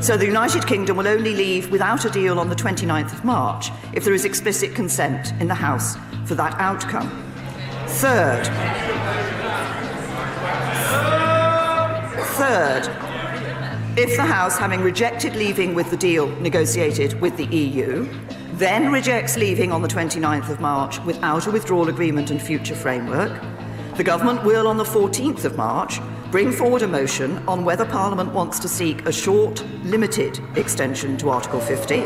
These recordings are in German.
So the United Kingdom will only leave without a deal on the 29th of March if there is explicit consent in the House for that outcome. Third, third, if the House, having rejected leaving with the deal negotiated with the EU, then rejects leaving on the 29th of March without a withdrawal agreement and future framework, the government will, on the 14th of March, bring forward a motion on whether Parliament wants to seek a short, limited extension to Article 50.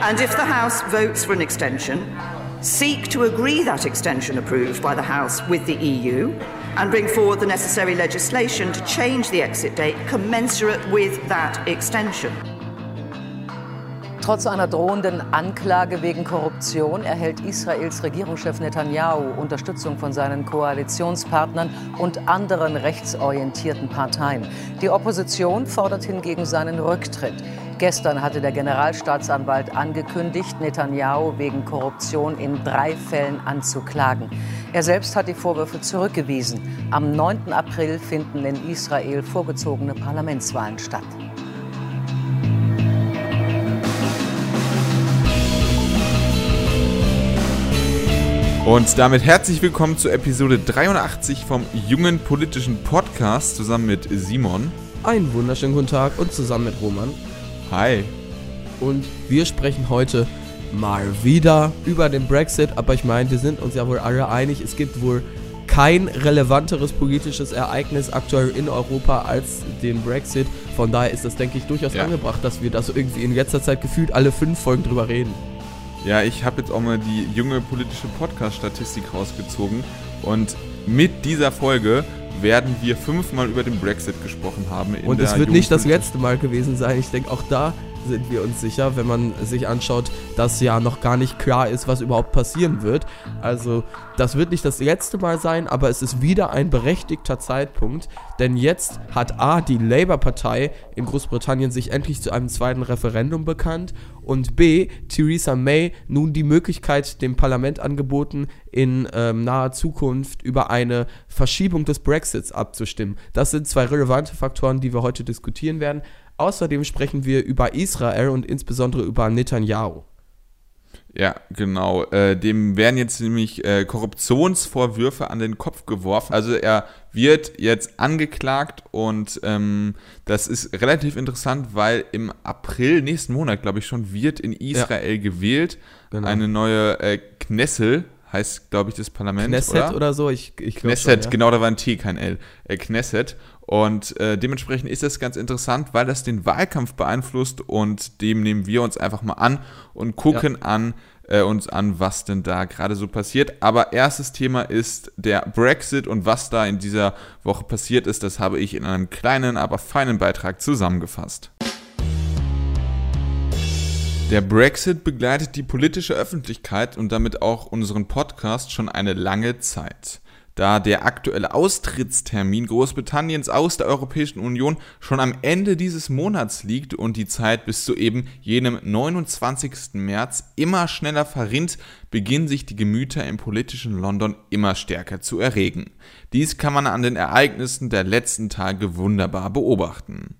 And if the House votes for an extension, seek to agree that extension approved by the House with the EU and bring forward the necessary legislation to change the exit date commensurate with that extension. Trotz einer drohenden Anklage wegen Korruption erhält Israels Regierungschef Netanyahu Unterstützung von seinen Koalitionspartnern und anderen rechtsorientierten Parteien. Die Opposition fordert hingegen seinen Rücktritt. Gestern hatte der Generalstaatsanwalt angekündigt, Netanyahu wegen Korruption in drei Fällen anzuklagen. Er selbst hat die Vorwürfe zurückgewiesen. Am 9. April finden in Israel vorgezogene Parlamentswahlen statt. Und damit herzlich willkommen zur Episode 83 vom Jungen Politischen Podcast zusammen mit Simon. Einen wunderschönen guten Tag und zusammen mit Roman. Hi. Und wir sprechen heute mal wieder über den Brexit, aber ich meine, wir sind uns ja wohl alle einig, es gibt wohl kein relevanteres politisches Ereignis aktuell in Europa als den Brexit. Von daher ist das, denke ich, durchaus ja. angebracht, dass wir das irgendwie in letzter Zeit gefühlt alle fünf Folgen drüber reden. Ja, ich habe jetzt auch mal die junge politische Podcast-Statistik rausgezogen und mit dieser Folge werden wir fünfmal über den Brexit gesprochen haben. und es wird nicht das letzte Mal gewesen sein. Ich denke, auch da sind wir uns sicher, wenn man sich anschaut, dass ja noch gar nicht klar ist, was überhaupt passieren wird. Also das wird nicht das letzte Mal sein, aber es ist wieder ein berechtigter Zeitpunkt, denn jetzt hat A, die Labour-Partei in Großbritannien sich endlich zu einem zweiten Referendum bekannt und B, Theresa May nun die Möglichkeit dem Parlament angeboten, in ähm, naher Zukunft über eine Verschiebung des Brexits abzustimmen. Das sind zwei relevante Faktoren, die wir heute diskutieren werden. Außerdem sprechen wir über Israel und insbesondere über Netanyahu. Ja, genau. Äh, dem werden jetzt nämlich äh, Korruptionsvorwürfe an den Kopf geworfen. Also er wird jetzt angeklagt und ähm, das ist relativ interessant, weil im April nächsten Monat, glaube ich schon, wird in Israel ja. gewählt genau. eine neue äh, Knessel heißt, glaube ich, das Parlament. Knesset oder, oder so, ich, ich Knesset, schon, ja. genau, da war ein T, kein L. Äh, Knesset. Und äh, dementsprechend ist das ganz interessant, weil das den Wahlkampf beeinflusst und dem nehmen wir uns einfach mal an und gucken ja. an, äh, uns an, was denn da gerade so passiert. Aber erstes Thema ist der Brexit und was da in dieser Woche passiert ist, das habe ich in einem kleinen, aber feinen Beitrag zusammengefasst. Der Brexit begleitet die politische Öffentlichkeit und damit auch unseren Podcast schon eine lange Zeit. Da der aktuelle Austrittstermin Großbritanniens aus der Europäischen Union schon am Ende dieses Monats liegt und die Zeit bis zu eben jenem 29. März immer schneller verrinnt, beginnen sich die Gemüter im politischen London immer stärker zu erregen. Dies kann man an den Ereignissen der letzten Tage wunderbar beobachten.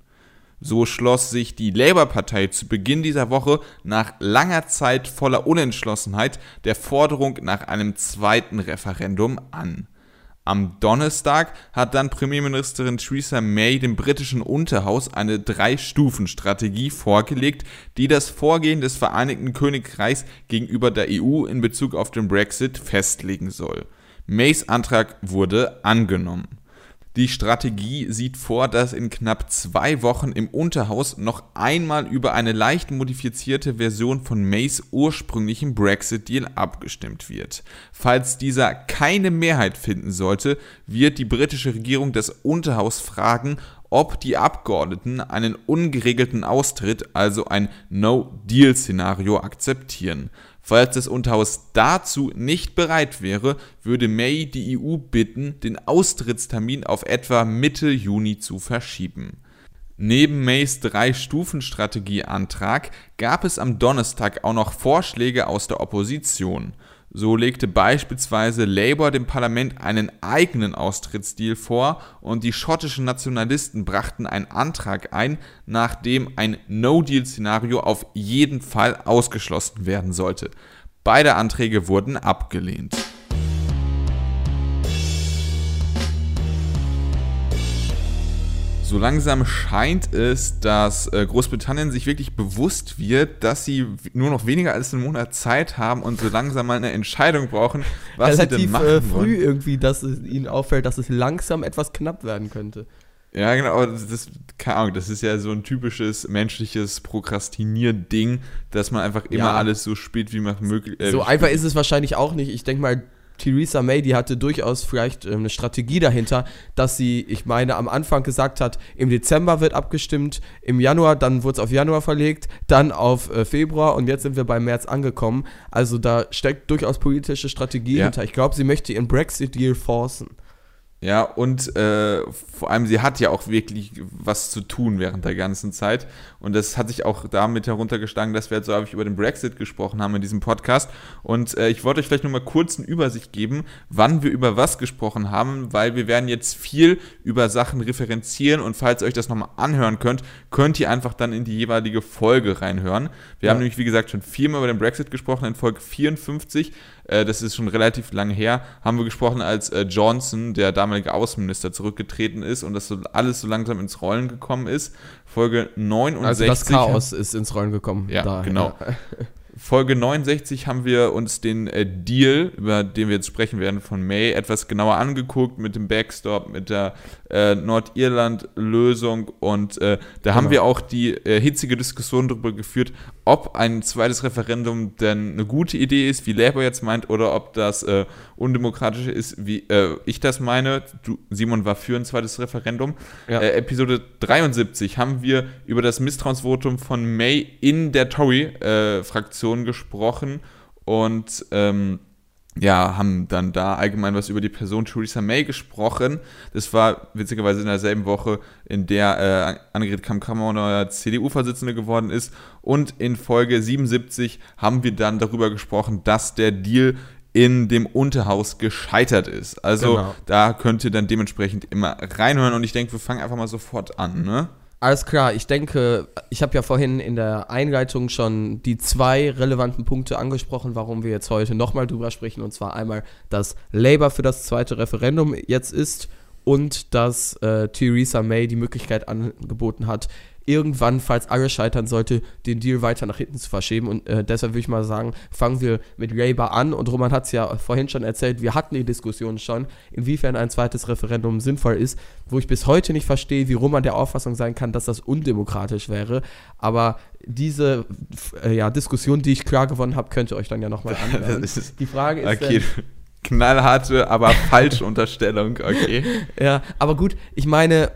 So schloss sich die Labour-Partei zu Beginn dieser Woche nach langer Zeit voller Unentschlossenheit der Forderung nach einem zweiten Referendum an. Am Donnerstag hat dann Premierministerin Theresa May dem britischen Unterhaus eine Drei-Stufen-Strategie vorgelegt, die das Vorgehen des Vereinigten Königreichs gegenüber der EU in Bezug auf den Brexit festlegen soll. Mays Antrag wurde angenommen. Die Strategie sieht vor, dass in knapp zwei Wochen im Unterhaus noch einmal über eine leicht modifizierte Version von Mays ursprünglichen Brexit-Deal abgestimmt wird. Falls dieser keine Mehrheit finden sollte, wird die britische Regierung das Unterhaus fragen, ob die Abgeordneten einen ungeregelten Austritt, also ein No-Deal-Szenario, akzeptieren. Falls das Unterhaus dazu nicht bereit wäre, würde May die EU bitten, den Austrittstermin auf etwa Mitte Juni zu verschieben. Neben Mays Drei-Stufen-Strategieantrag gab es am Donnerstag auch noch Vorschläge aus der Opposition. So legte beispielsweise Labour dem Parlament einen eigenen Austrittsdeal vor und die schottischen Nationalisten brachten einen Antrag ein, nach dem ein No-Deal-Szenario auf jeden Fall ausgeschlossen werden sollte. Beide Anträge wurden abgelehnt. So langsam scheint es, dass äh, Großbritannien sich wirklich bewusst wird, dass sie nur noch weniger als einen Monat Zeit haben und so langsam mal eine Entscheidung brauchen, was Relativ sie denn machen äh, früh wollen. irgendwie, dass es ihnen auffällt, dass es langsam etwas knapp werden könnte. Ja, genau, aber das, das, keine Ahnung, das ist ja so ein typisches menschliches Prokrastinier-Ding, dass man einfach immer Ja. alles so spät wie möglich. Äh, so einfach ist es wahrscheinlich auch nicht. Ich denke mal, Theresa May, die hatte durchaus vielleicht ähm, eine Strategie dahinter, dass sie, ich meine, am Anfang gesagt hat, im Dezember wird abgestimmt, im Januar, dann wurde es auf Januar verlegt, dann auf äh, Februar und jetzt sind wir bei März angekommen. Also da steckt durchaus politische Strategie Ja. hinter. Ich glaube, sie möchte ihren Brexit-Deal forcen. Ja, und äh, vor allem, sie hat ja auch wirklich was zu tun während der ganzen Zeit. Und das hat sich auch damit heruntergeschlagen, dass wir jetzt so häufig über den Brexit gesprochen haben in diesem Podcast. Und äh, ich wollte euch vielleicht nur mal kurz eine Übersicht geben, wann wir über was gesprochen haben, weil wir werden jetzt viel über Sachen referenzieren. Und falls ihr euch das nochmal anhören könnt, könnt ihr einfach dann in die jeweilige Folge reinhören. Wir Ja. haben nämlich, wie gesagt, schon viermal über den Brexit gesprochen, in Folge 54. Äh, das ist schon relativ lange her. Haben wir gesprochen, als äh, Johnson, der damalige Außenminister, zurückgetreten ist und das so alles so langsam ins Rollen gekommen ist. Folge 69. Also das Chaos ist ins Rollen gekommen. Ja, da, genau. ja. Folge 69 haben wir uns den äh, Deal, über den wir jetzt sprechen werden, von May etwas genauer angeguckt mit dem Backstop, mit der äh, Nordirland-Lösung und äh, da haben Genau. wir auch die äh, hitzige Diskussion darüber geführt, ob ein zweites Referendum denn eine gute Idee ist, wie Labour jetzt meint, oder ob das äh, undemokratisch ist, wie äh, ich das meine. Du, Simon war für ein zweites Referendum. Ja. Episode 73 haben wir über das Misstrauensvotum von May in der Tory-Fraktion gesprochen und ähm, ja, haben dann da allgemein was über die Person Theresa May gesprochen. Das war witzigerweise in derselben Woche, in der äh, Annegret Kamm-Kammer neuer CDU-Vorsitzende geworden ist. Und in Folge 77 haben wir dann darüber gesprochen, dass der Deal in dem Unterhaus gescheitert ist. Also Genau. da könnt ihr dann dementsprechend immer reinhören und ich denke, wir fangen einfach mal sofort an, ne? Alles klar, ich denke, ich habe ja vorhin in der Einleitung schon die zwei relevanten Punkte angesprochen, warum wir jetzt heute nochmal drüber sprechen. Und zwar einmal, dass Labour für das zweite Referendum jetzt ist und dass äh, Theresa May die Möglichkeit angeboten hat, irgendwann, falls alles scheitern sollte, den Deal weiter nach hinten zu verschieben. Und äh, deshalb würde ich mal sagen, fangen wir mit Labour an. Und Roman hat es ja vorhin schon erzählt, wir hatten die Diskussion schon, inwiefern ein zweites Referendum sinnvoll ist, wo ich bis heute nicht verstehe, wie Roman der Auffassung sein kann, dass das undemokratisch wäre. Aber diese äh, ja, Diskussion, die ich klar gewonnen habe, könnt ihr euch dann ja nochmal anhören. Die Frage ist, Okay, knallharte, aber falsche Unterstellung, okay. Ja, aber gut, ich meine,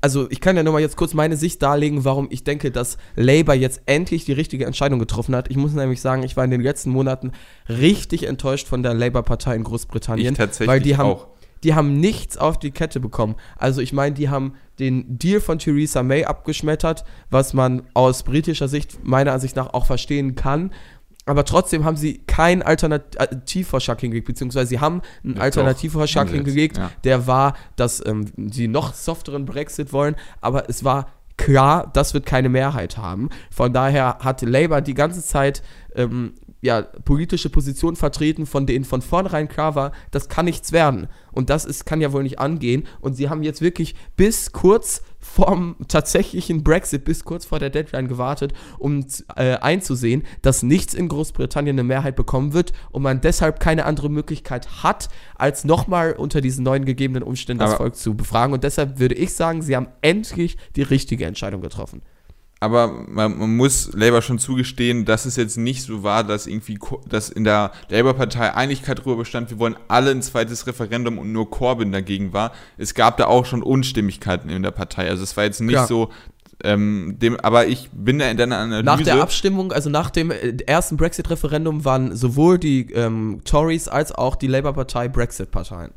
also ich kann ja nochmal jetzt kurz meine Sicht darlegen, warum ich denke, dass Labour jetzt endlich die richtige Entscheidung getroffen hat. Ich muss nämlich sagen, ich war in den letzten Monaten richtig enttäuscht von der Labour-Partei in Großbritannien. Ich tatsächlich weil die haben, auch. Die haben nichts auf die Kette bekommen. Also ich meine, die haben den Deal von Theresa May abgeschmettert, was man aus britischer Sicht meiner Ansicht nach auch verstehen kann. Aber trotzdem haben sie keinen Alternativvorschlag hingelegt, beziehungsweise sie haben einen Ja, Alternativvorschlag hingelegt, ja. der war, dass ähm, sie noch softeren Brexit wollen, aber es war klar, das wird keine Mehrheit haben. Von daher hat Labour die ganze Zeit ähm, ja, politische Positionen vertreten, von denen von vornherein klar war, das kann nichts werden. Und das ist, kann ja wohl nicht angehen. Und sie haben jetzt wirklich bis kurz vorm tatsächlichen Brexit, bis kurz vor der Deadline gewartet, um äh, einzusehen, dass nichts in Großbritannien eine Mehrheit bekommen wird und man deshalb keine andere Möglichkeit hat, als nochmal unter diesen neuen gegebenen Umständen das Aber- Volk zu befragen. Und deshalb würde ich sagen, sie haben endlich die richtige Entscheidung getroffen. Aber man, man muss Labour schon zugestehen, dass es jetzt nicht so war, dass irgendwie, dass in der Labour-Partei Einigkeit darüber bestand, wir wollen alle ein zweites Referendum und nur Corbyn dagegen war. Es gab da auch schon Unstimmigkeiten in der Partei. Also es war jetzt nicht Klar. so, ähm, dem, aber ich bin da in deiner Analyse. Nach der Abstimmung, also nach dem äh, ersten Brexit-Referendum, waren sowohl die ähm, Tories als auch die Labour-Partei Brexit-Parteien.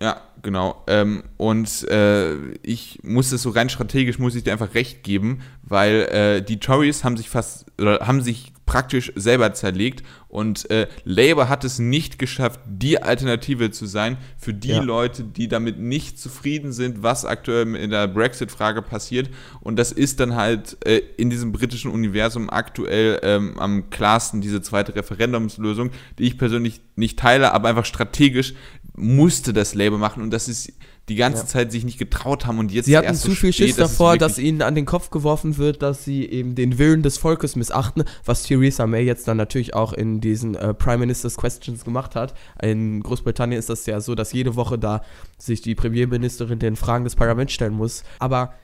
Ja, genau. Ähm, und äh, ich muss das so rein strategisch, muss ich dir einfach recht geben, weil äh, die Tories haben sich fast, oder haben sich praktisch selber zerlegt. Und äh, Labour hat es nicht geschafft, die Alternative zu sein für die ja. Leute, die damit nicht zufrieden sind, was aktuell in der Brexit-Frage passiert. Und das ist dann halt äh, in diesem britischen Universum aktuell ähm, am klarsten diese zweite Referendumslösung, die ich persönlich nicht teile, aber einfach strategisch musste das Labour machen. Und das ist die ganze ja. Zeit sich nicht getraut haben und jetzt Sie hatten zu viel Schiss davor, dass ihnen an den Kopf geworfen wird, dass sie eben den Willen des Volkes missachten, was Theresa May jetzt dann natürlich auch in diesen äh, Prime Minister's Questions gemacht hat. In Großbritannien ist das ja so, dass jede Woche da sich die Premierministerin den Fragen des Parlaments stellen muss. Aber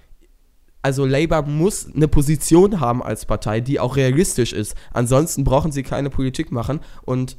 also Labour muss eine Position haben als Partei, die auch realistisch ist. Ansonsten brauchen sie keine Politik machen und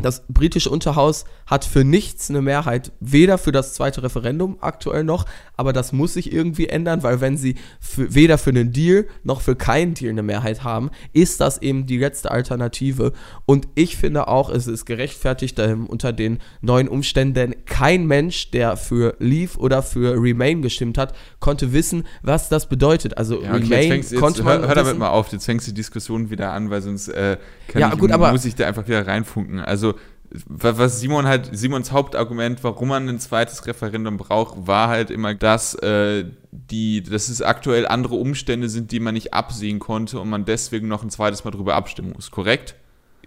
das britische Unterhaus hat für nichts eine Mehrheit, weder für das zweite Referendum aktuell noch, aber das muss sich irgendwie ändern, weil wenn sie für, weder für einen Deal noch für keinen Deal eine Mehrheit haben, ist das eben die letzte Alternative. Und ich finde auch, es ist gerechtfertigt ähm, unter den neuen Umständen, kein Mensch, der für Leave oder für Remain gestimmt hat, konnte wissen, was das bedeutet. Also ja, okay, Remain jetzt jetzt, konnte man. Hör, hör damit mal auf, jetzt fängst du die Diskussion wieder an, weil sonst äh, ja, ich, gut, aber, muss ich da einfach wieder reinfunken. Also was Simon halt, Simons Hauptargument, warum man ein zweites Referendum braucht, war halt immer, dass äh, die, dass es aktuell andere Umstände sind, die man nicht absehen konnte und man deswegen noch ein zweites Mal drüber abstimmen muss, korrekt?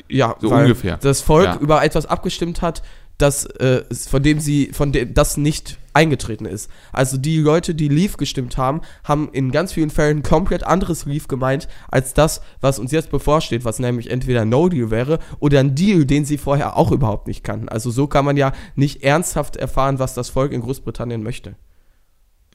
Ja, so ungefähr. Das Volk ja. über etwas abgestimmt hat, das, äh, von dem sie, von dem das nicht eingetreten ist. Also die Leute, die Leave gestimmt haben, haben in ganz vielen Fällen komplett anderes Leave gemeint, als das, was uns jetzt bevorsteht, was nämlich entweder No Deal wäre oder ein Deal, den sie vorher auch überhaupt nicht kannten. Also so kann man ja nicht ernsthaft erfahren, was das Volk in Großbritannien möchte.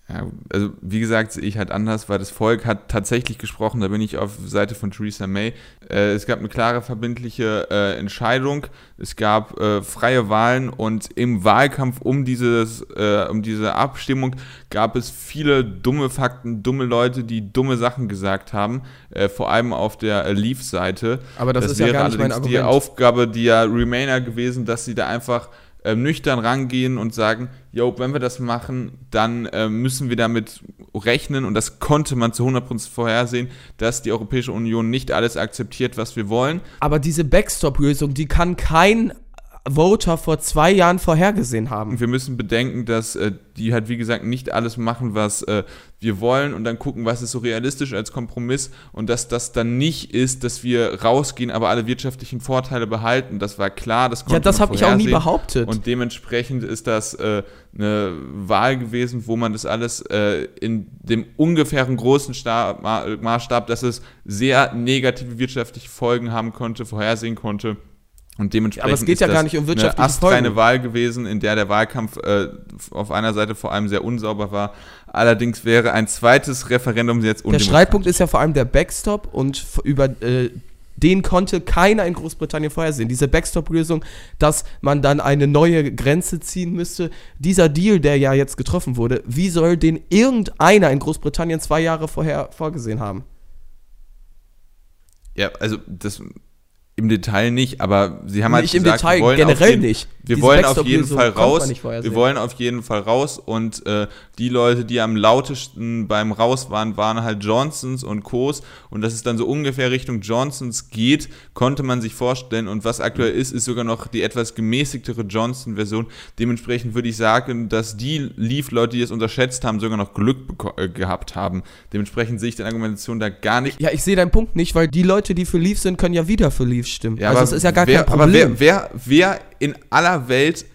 Ja, also wie gesagt, sehe ich halt anders, weil das Volk hat tatsächlich gesprochen, da bin ich auf Seite von Theresa May. Äh, es gab eine klare, verbindliche äh, Entscheidung, es gab äh, freie Wahlen und im Wahlkampf um, dieses, äh, um diese Abstimmung gab es viele dumme Fakten, dumme Leute, die dumme Sachen gesagt haben, äh, vor allem auf der äh, Leave-Seite. Aber das, das ist wäre ja gar nicht allerdings die Aufgabe der Remainer gewesen, dass sie da einfach äh, nüchtern rangehen und sagen, jo, wenn wir das machen, dann äh, müssen wir damit rechnen und das konnte man zu 100% vorhersehen, dass die Europäische Union nicht alles akzeptiert, was wir wollen. Aber diese Backstop-Lösung, die kann kein Voter vor zwei Jahren vorhergesehen haben. Wir müssen bedenken, dass äh, die halt, wie gesagt, nicht alles machen, was äh, wir wollen und dann gucken, was ist so realistisch als Kompromiss und dass das dann nicht ist, dass wir rausgehen, aber alle wirtschaftlichen Vorteile behalten. Das war klar, das konnte Ja, das habe ich auch nie behauptet. Und dementsprechend ist das äh, eine Wahl gewesen, wo man das alles äh, in dem ungefähren großen Stab, Maßstab, dass es sehr negative wirtschaftliche Folgen haben konnte, vorhersehen konnte und dementsprechend aber es geht ja gar nicht um wirtschaftliche eine astreine Wahl gewesen, in der der Wahlkampf äh, auf einer Seite vor allem sehr unsauber war. Allerdings wäre ein zweites Referendum jetzt Der Streitpunkt ist ja vor allem der Backstop und über äh, den konnte keiner in Großbritannien vorhersehen. Diese Backstop-Lösung, dass man dann eine neue Grenze ziehen müsste. Dieser Deal, der ja jetzt getroffen wurde, wie soll den irgendeiner in Großbritannien zwei Jahre vorher vorgesehen haben? Ja, also das im Detail nicht, aber sie haben halt nicht gesagt, im Detail, generell jeden, nicht. Wir wollen auf jeden Fall raus. Wir wollen auf jeden Fall raus und äh, die Leute, die am lautesten beim Raus waren, waren halt Johnsons und Co's und dass es dann so ungefähr Richtung Johnsons geht, konnte man sich vorstellen und was aktuell ist, ist sogar noch die etwas gemäßigtere Johnson-Version. Dementsprechend würde ich sagen, dass die Leaf-Leute, die es unterschätzt haben, sogar noch Glück äh, gehabt haben. Dementsprechend sehe ich die Argumentation da gar nicht. Ja, ich sehe deinen Punkt nicht, weil die Leute, die für Leaf sind, können ja wieder für Leaf stimmen. Ja, also es ist ja gar wer, kein Problem. Aber wer, wer, wer in aller Welt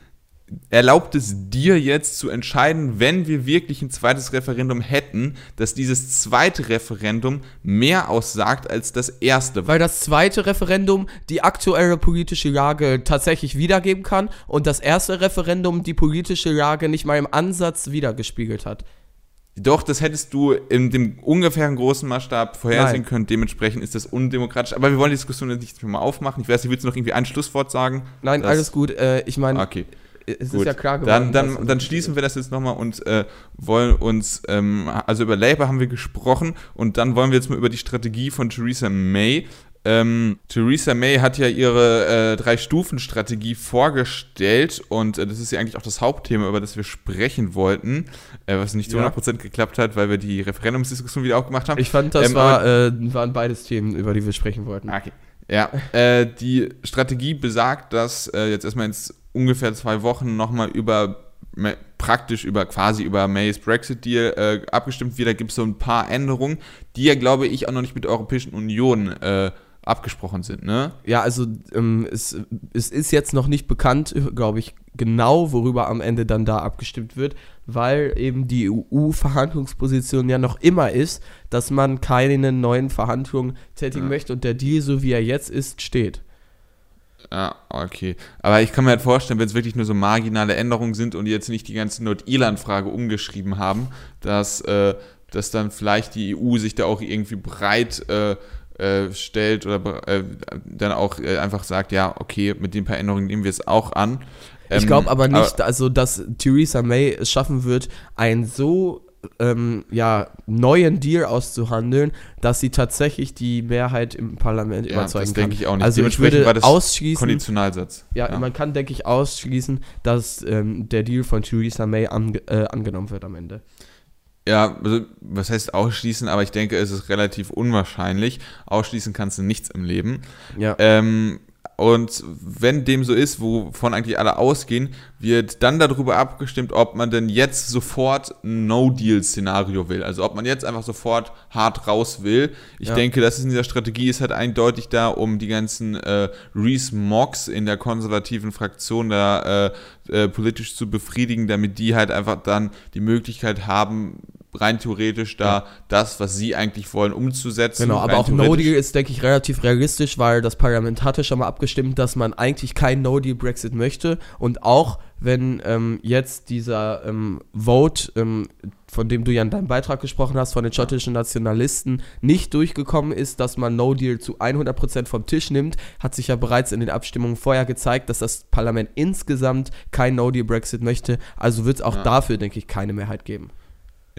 erlaubt es dir jetzt zu entscheiden, wenn wir wirklich ein zweites Referendum hätten, dass dieses zweite Referendum mehr aussagt als das erste. Weil das zweite Referendum die aktuelle politische Lage tatsächlich wiedergeben kann und das erste Referendum die politische Lage nicht mal im Ansatz wiedergespiegelt hat. Doch, das hättest du in dem ungefähren großen Maßstab vorhersehen Nein. können. Dementsprechend ist das undemokratisch. Aber wir wollen die Diskussion jetzt nicht mehr aufmachen. Ich weiß nicht, willst du noch irgendwie ein Schlusswort sagen? Nein, alles gut. Äh, ich meine, okay. es Gut. ist ja klar geworden. Dann, dann, dann schließen wir das jetzt nochmal und äh, wollen uns, ähm, also über Labour haben wir gesprochen und dann wollen wir jetzt mal über die Strategie von Theresa May ähm, Theresa May hat ja ihre äh, Drei-Stufen-Strategie vorgestellt und äh, das ist ja eigentlich auch das Hauptthema, über das wir sprechen wollten, äh, was nicht zu ja. 100% geklappt hat, weil wir die Referendumsdiskussion wieder aufgemacht haben. Ich fand, das ähm, war, äh, waren beides Themen, über die wir sprechen wollten. Okay. Ja, äh, die Strategie besagt, dass äh, jetzt erstmal in ungefähr zwei Wochen nochmal über praktisch über quasi über Mays Brexit-Deal äh, abgestimmt wird. Da gibt es so ein paar Änderungen, die ja, glaube ich, auch noch nicht mit der Europäischen Union äh, abgesprochen sind, ne? Ja, also ähm, es, es ist jetzt noch nicht bekannt, glaube ich, genau, worüber am Ende dann da abgestimmt wird, weil eben die EU-Verhandlungsposition ja noch immer ist, dass man keine neuen Verhandlungen tätigen ja. möchte und der Deal, so wie er jetzt ist, steht. Ja, okay. Aber ich kann mir halt vorstellen, wenn es wirklich nur so marginale Änderungen sind und jetzt nicht die ganze Nordirland-Frage umgeschrieben haben, dass, äh, dass dann vielleicht die EU sich da auch irgendwie breit äh, äh, stellt oder äh, dann auch äh, einfach sagt, ja, okay, mit den paar Änderungen nehmen wir es auch an. Ähm, ich glaube aber nicht, aber, also dass Theresa May es schaffen wird, ein so ähm, ja, neuen Deal auszuhandeln, dass sie tatsächlich die Mehrheit im Parlament ja, überzeugen das kann. denke ich auch nicht. Also ich würde war das ausschließen, Konditionalsatz. Ja, ja, man kann, denke ich, ausschließen, dass ähm, der Deal von Theresa May an, äh, angenommen wird am Ende. Ja, also, was heißt ausschließen, aber ich denke, es ist relativ unwahrscheinlich. Ausschließen kannst du nichts im Leben. Ja. Ähm, und wenn dem so ist, wovon eigentlich alle ausgehen, wird dann darüber abgestimmt, ob man denn jetzt sofort ein No-Deal-Szenario will. Also ob man jetzt einfach sofort hart raus will. Ich ja. denke, das ist in dieser Strategie ist halt eindeutig da, um die ganzen äh, Reese Moggs in der konservativen Fraktion da äh, äh, politisch zu befriedigen, damit die halt einfach dann die Möglichkeit haben, rein theoretisch da ja. das, was sie eigentlich wollen, umzusetzen. Genau, aber auch No-Deal ist, denke ich, relativ realistisch, weil das Parlament hatte schon mal abgestimmt, dass man eigentlich kein No-Deal-Brexit möchte. Und auch wenn ähm, jetzt dieser ähm, Vote, ähm, von dem du ja in deinem Beitrag gesprochen hast, von den schottischen Nationalisten nicht durchgekommen ist, dass man No-Deal zu 100% vom Tisch nimmt, hat sich ja bereits in den Abstimmungen vorher gezeigt, dass das Parlament insgesamt kein No-Deal-Brexit möchte. Also wird es auch ja. dafür, denke ich, keine Mehrheit geben.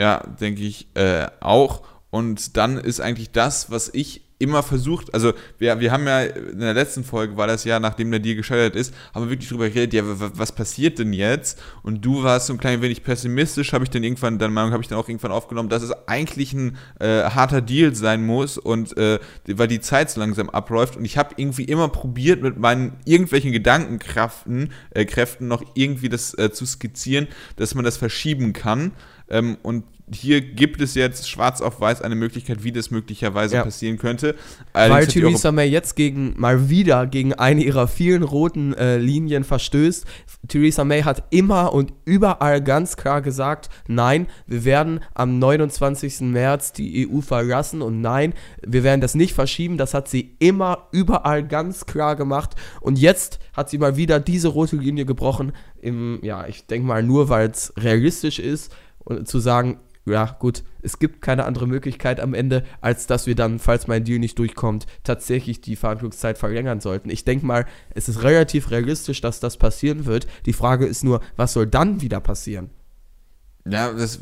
Ja, denke ich äh, auch. Und dann ist eigentlich das, was ich immer versucht, also wir, wir haben ja in der letzten Folge, war das ja, nachdem der Deal gescheitert ist, haben wir wirklich drüber geredet, ja, was passiert denn jetzt? Und du warst so ein klein wenig pessimistisch, habe ich dann irgendwann, deine Meinung habe ich dann auch irgendwann aufgenommen, dass es eigentlich ein äh, harter Deal sein muss und äh, weil die Zeit so langsam abläuft und ich habe irgendwie immer probiert, mit meinen irgendwelchen Gedankenkräften äh, Kräften noch irgendwie das äh, zu skizzieren, dass man das verschieben kann. Ähm, und hier gibt es jetzt schwarz auf weiß eine Möglichkeit, wie das möglicherweise ja. passieren könnte. Allerdings Weil Theresa May jetzt gegen mal wieder gegen eine ihrer vielen roten äh, Linien verstößt. Theresa May hat immer und überall ganz klar gesagt, nein, wir werden am 29. März die EU verlassen und nein, wir werden das nicht verschieben. Das hat sie immer überall ganz klar gemacht. Und jetzt hat sie mal wieder diese rote Linie gebrochen. Im, ja, ich denke mal nur, weil es realistisch ist und zu sagen, ja, gut, es gibt keine andere Möglichkeit am Ende, als dass wir dann, falls mein Deal nicht durchkommt, tatsächlich die Verhandlungszeit verlängern sollten. Ich denke mal, es ist relativ realistisch, dass das passieren wird. Die Frage ist nur, was soll dann wieder passieren? Ja, das,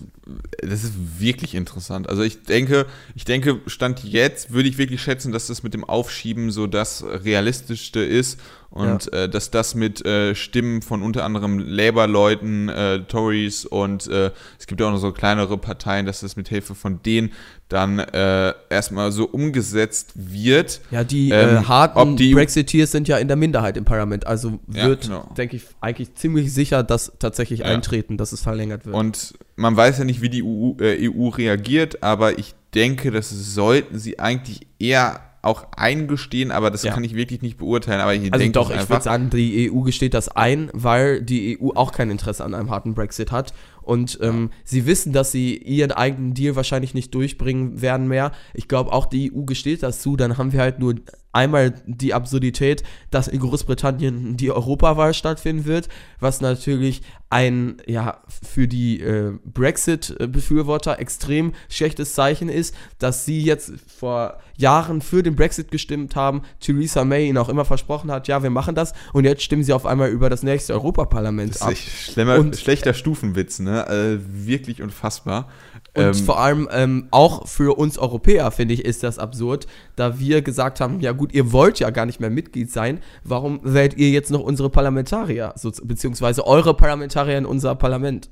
das ist wirklich interessant. Also ich denke, ich denke, Stand jetzt würde ich wirklich schätzen, dass das mit dem Aufschieben so das Realistischste ist und ja. äh, dass das mit äh, Stimmen von unter anderem Labour-Leuten, äh, Tories und äh, es gibt ja auch noch so kleinere Parteien, dass das mit Hilfe von denen dann äh, erstmal so umgesetzt wird. Ja, die äh, ähm, harten die Brexiteers sind ja in der Minderheit im Parlament, also wird, ja, genau. denke ich, eigentlich ziemlich sicher, dass tatsächlich ja. eintreten, dass es verlängert wird. Und man weiß ja nicht, wie die EU, EU reagiert, aber ich denke, das sollten sie eigentlich eher auch eingestehen, aber das ja. kann ich wirklich nicht beurteilen. Aber ich also denke doch, ich würde sagen, die EU gesteht das ein, weil die EU auch kein Interesse an einem harten Brexit hat. Und ähm, sie wissen, dass sie ihren eigenen Deal wahrscheinlich nicht durchbringen werden mehr. Ich glaube, auch die EU gesteht das zu. Dann haben wir halt nur einmal die Absurdität, dass in Großbritannien die Europawahl stattfinden wird, was natürlich ein, ja, für die äh, Brexit-Befürworter extrem schlechtes Zeichen ist, dass sie jetzt vor Jahren für den Brexit gestimmt haben, Theresa May ihnen auch immer versprochen hat, ja, wir machen das und jetzt stimmen sie auf einmal über das nächste Europaparlament ab. Schlimmer, und, schlechter Stufenwitz, ne? Äh, wirklich unfassbar. Und ähm, vor allem ähm, auch für uns Europäer, finde ich, ist das absurd, da wir gesagt haben, ja gut, ihr wollt ja gar nicht mehr Mitglied sein, warum wählt ihr jetzt noch unsere Parlamentarier, so, beziehungsweise eure Parlamentarier in unser Parlament?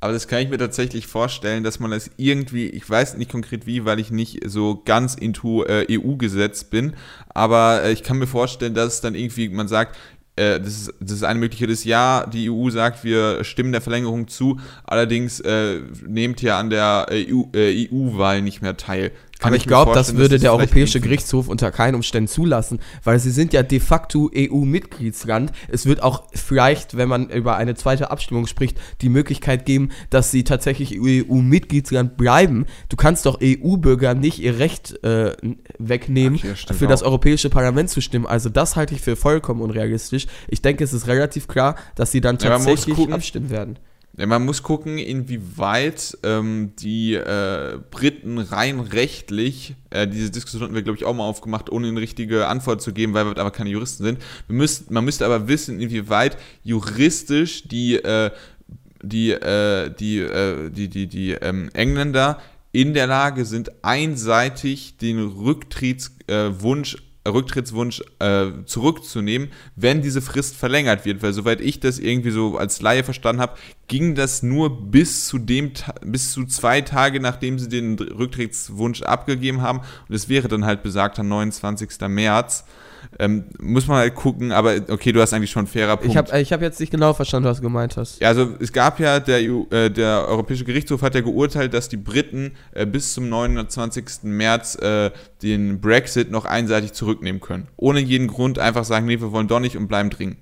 Aber das kann ich mir tatsächlich vorstellen, dass man das irgendwie, ich weiß nicht konkret wie, weil ich nicht so ganz into äh, EU-Gesetz bin, aber äh, ich kann mir vorstellen, dass es dann irgendwie, man sagt, äh, das, ist, das ist eine Möglichkeit ist, ja, die EU sagt, wir stimmen der Verlängerung zu, allerdings äh, nehmt ihr an der EU-Wahl äh, nicht mehr teil. Kann Aber ich, ich glaube, das würde das der Europäische Gerichtshof unter keinen Umständen zulassen, weil sie sind ja de facto EU-Mitgliedsland. Es wird auch vielleicht, wenn man über eine zweite Abstimmung spricht, die Möglichkeit geben, dass sie tatsächlich EU-Mitgliedsland bleiben. Du kannst doch EU-Bürger nicht ihr Recht äh, wegnehmen, Ach, für auch. das Europäische Parlament zu stimmen. Also das halte ich für vollkommen unrealistisch. Ich denke, es ist relativ klar, dass sie dann tatsächlich ja, abstimmen werden. Man muss gucken, inwieweit ähm, die äh, Briten rein rechtlich, äh, diese Diskussion hatten wir, glaube ich, auch mal aufgemacht, ohne eine richtige Antwort zu geben, weil wir aber keine Juristen sind. Müsst, man müsste aber wissen, inwieweit juristisch die, äh, die, äh, die, äh, die, die, die ähm, Engländer in der Lage sind, einseitig den Rücktrittswunsch Rücktrittswunsch äh, zurückzunehmen, wenn diese Frist verlängert wird. Weil soweit ich das irgendwie so als Laie verstanden habe, ging das nur bis zu dem bis zu zwei Tage, nachdem sie den Rücktrittswunsch abgegeben haben. Und es wäre dann halt besagter 29. März. Ähm, muss man halt gucken, aber okay, du hast eigentlich schon einen fairer Punkt. Ich habe ich hab jetzt nicht genau verstanden, was du gemeint hast. Ja, also es gab ja, der, EU, äh, der Europäische Gerichtshof hat ja geurteilt, dass die Briten äh, bis zum 29. März äh, den Brexit noch einseitig zurücknehmen können. Ohne jeden Grund einfach sagen, nee, wir wollen doch nicht und bleiben dringend.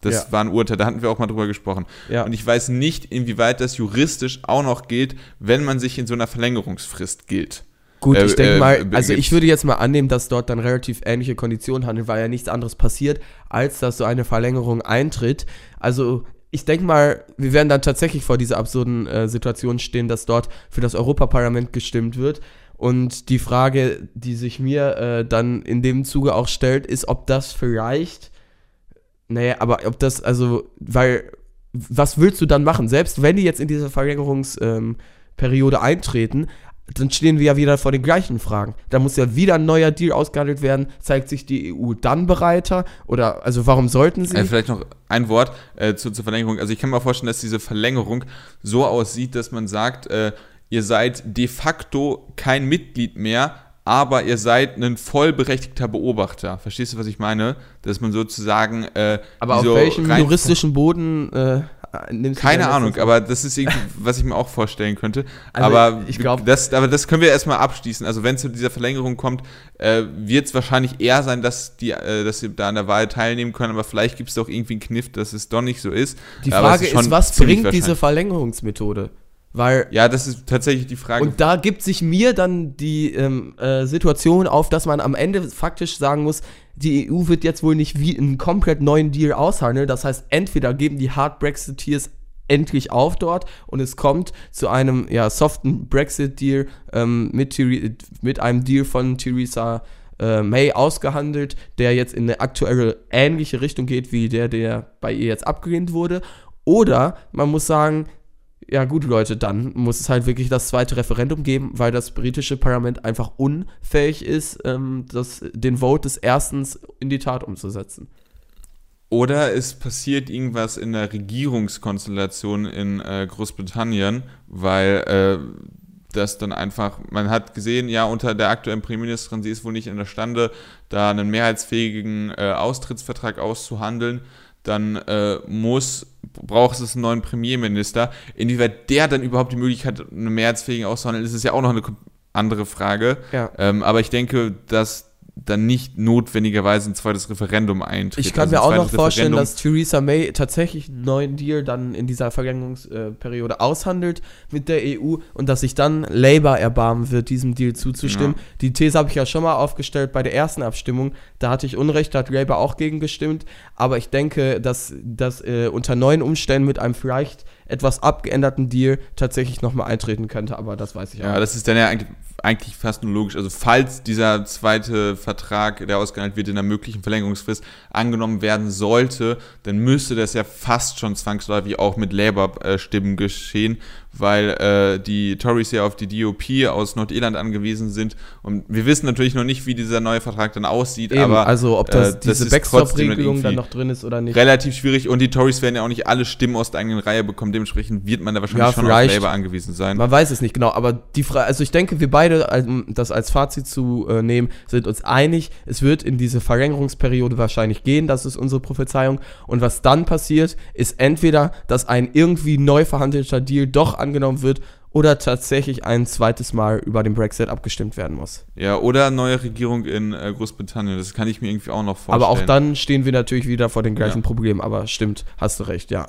Das ja. war ein Urteil, da hatten wir auch mal drüber gesprochen. Ja. Und ich weiß nicht, inwieweit das juristisch auch noch gilt, wenn man sich in so einer Verlängerungsfrist gilt. Gut, ich äh, denke äh, mal, also ich würde jetzt mal annehmen, dass dort dann relativ ähnliche Konditionen handeln, weil ja nichts anderes passiert, als dass so eine Verlängerung eintritt. Also ich denke mal, wir werden dann tatsächlich vor dieser absurden äh, Situation stehen, dass dort für das Europaparlament gestimmt wird. Und die Frage, die sich mir äh, dann in dem Zuge auch stellt, ist, ob das vielleicht, naja, aber ob das, also, weil, was willst du dann machen? Selbst wenn die jetzt in diese Verlängerungsperiode ähm, eintreten, dann stehen wir ja wieder vor den gleichen Fragen. Da muss ja wieder ein neuer Deal ausgehandelt werden. Zeigt sich die EU dann bereiter? Oder, also warum sollten sie? Äh, vielleicht noch ein Wort äh, zu, zur Verlängerung. Also ich kann mir vorstellen, dass diese Verlängerung so aussieht, dass man sagt, äh, ihr seid de facto kein Mitglied mehr, aber ihr seid ein vollberechtigter Beobachter. Verstehst du, was ich meine? Dass man sozusagen. Äh, aber auf welchem juristischen Boden äh, keine Ahnung, aber das ist irgendwie, was ich mir auch vorstellen könnte. Also aber ich glaube, das, aber das können wir erstmal abschließen. Also wenn es zu dieser Verlängerung kommt, äh, wird es wahrscheinlich eher sein, dass die, äh, dass sie da an der Wahl teilnehmen können. Aber vielleicht gibt es doch irgendwie einen Kniff, dass es doch nicht so ist. Die Frage ist, ist, was bringt diese Verlängerungsmethode? Weil, ja, das ist tatsächlich die Frage. Und da gibt sich mir dann die ähm, äh, Situation auf, dass man am Ende faktisch sagen muss, die EU wird jetzt wohl nicht wie einen komplett neuen Deal aushandeln. Das heißt, entweder geben die Hard Brexiteers endlich auf dort und es kommt zu einem ja, soften Brexit-Deal ähm, mit, mit einem Deal von Theresa äh, May ausgehandelt, der jetzt in eine aktuelle ähnliche Richtung geht wie der, der bei ihr jetzt abgelehnt wurde. Oder man muss sagen, ja gut, Leute, dann muss es halt wirklich das zweite Referendum geben, weil das britische Parlament einfach unfähig ist, ähm, das, den Vote des Erstens in die Tat umzusetzen. Oder es passiert irgendwas in der Regierungskonstellation in äh, Großbritannien, weil äh, das dann einfach, man hat gesehen, ja, unter der aktuellen Premierministerin, sie ist wohl nicht in der Stande, da einen mehrheitsfähigen äh, Austrittsvertrag auszuhandeln dann äh, muss, braucht es einen neuen Premierminister. Inwieweit der dann überhaupt die Möglichkeit hat, eine mehrheitsfähige auszuhandeln, ist es ja auch noch eine andere Frage. Ja. Ähm, aber ich denke, dass dann nicht notwendigerweise ein zweites Referendum eintritt. Ich kann also mir auch noch vorstellen, Referendum dass Theresa May tatsächlich einen neuen Deal dann in dieser Verlängerungsperiode aushandelt mit der EU und dass sich dann Labour erbarmen wird, diesem Deal zuzustimmen. Ja. Die These habe ich ja schon mal aufgestellt bei der ersten Abstimmung. Da hatte ich Unrecht, da hat Labour auch gegen gestimmt. Aber ich denke, dass das äh, unter neuen Umständen mit einem vielleicht etwas abgeänderten Deal tatsächlich nochmal eintreten könnte, aber das weiß ich auch. Ja, das ist dann ja eigentlich, eigentlich fast nur logisch. Also falls dieser zweite Vertrag, der ausgehandelt wird, in einer möglichen Verlängerungsfrist angenommen werden sollte, dann müsste das ja fast schon zwangsläufig auch mit Labour-Stimmen geschehen, weil äh, die Tories ja auf die DOP aus Nordirland angewiesen sind. Und wir wissen natürlich noch nicht, wie dieser neue Vertrag dann aussieht. Eben, aber also ob das, äh, diese Backstop-Regelung dann noch drin ist oder nicht. Relativ schwierig und die Tories werden ja auch nicht alle Stimmen aus der eigenen Reihe bekommen. Dementsprechend wird man da wahrscheinlich Ja, schon auf Labour angewiesen sein. Man weiß es nicht genau, aber die Frage, also ich denke, wir beide, um das als Fazit zu äh, nehmen, sind uns einig, es wird in diese Verlängerungsperiode wahrscheinlich gehen, das ist unsere Prophezeiung. Und was dann passiert, ist entweder, dass ein irgendwie neu verhandelter Deal doch angenommen wird oder tatsächlich ein zweites Mal über den Brexit abgestimmt werden muss. Ja, oder neue Regierung in äh, Großbritannien. Das kann ich mir irgendwie auch noch vorstellen. Aber auch dann stehen wir natürlich wieder vor den gleichen Ja. Problemen. Aber stimmt, hast du recht, ja.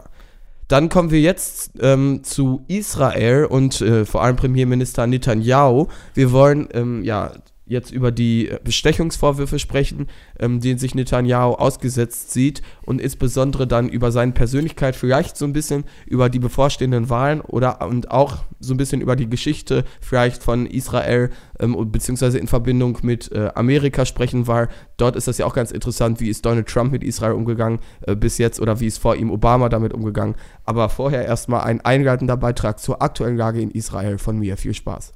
Dann kommen wir jetzt ähm, zu Israel und äh, vor allem Premierminister Netanyahu. Wir wollen ähm, ja jetzt über die Bestechungsvorwürfe sprechen, ähm, denen sich Netanyahu ausgesetzt sieht und insbesondere dann über seine Persönlichkeit, vielleicht so ein bisschen über die bevorstehenden Wahlen oder und auch so ein bisschen über die Geschichte vielleicht von Israel ähm, beziehungsweise in Verbindung mit äh, Amerika sprechen, weil dort ist das ja auch ganz interessant, wie ist Donald Trump mit Israel umgegangen äh, bis jetzt oder wie ist vor ihm Obama damit umgegangen. Aber vorher erstmal ein einleitender Beitrag zur aktuellen Lage in Israel von mir. Viel Spaß.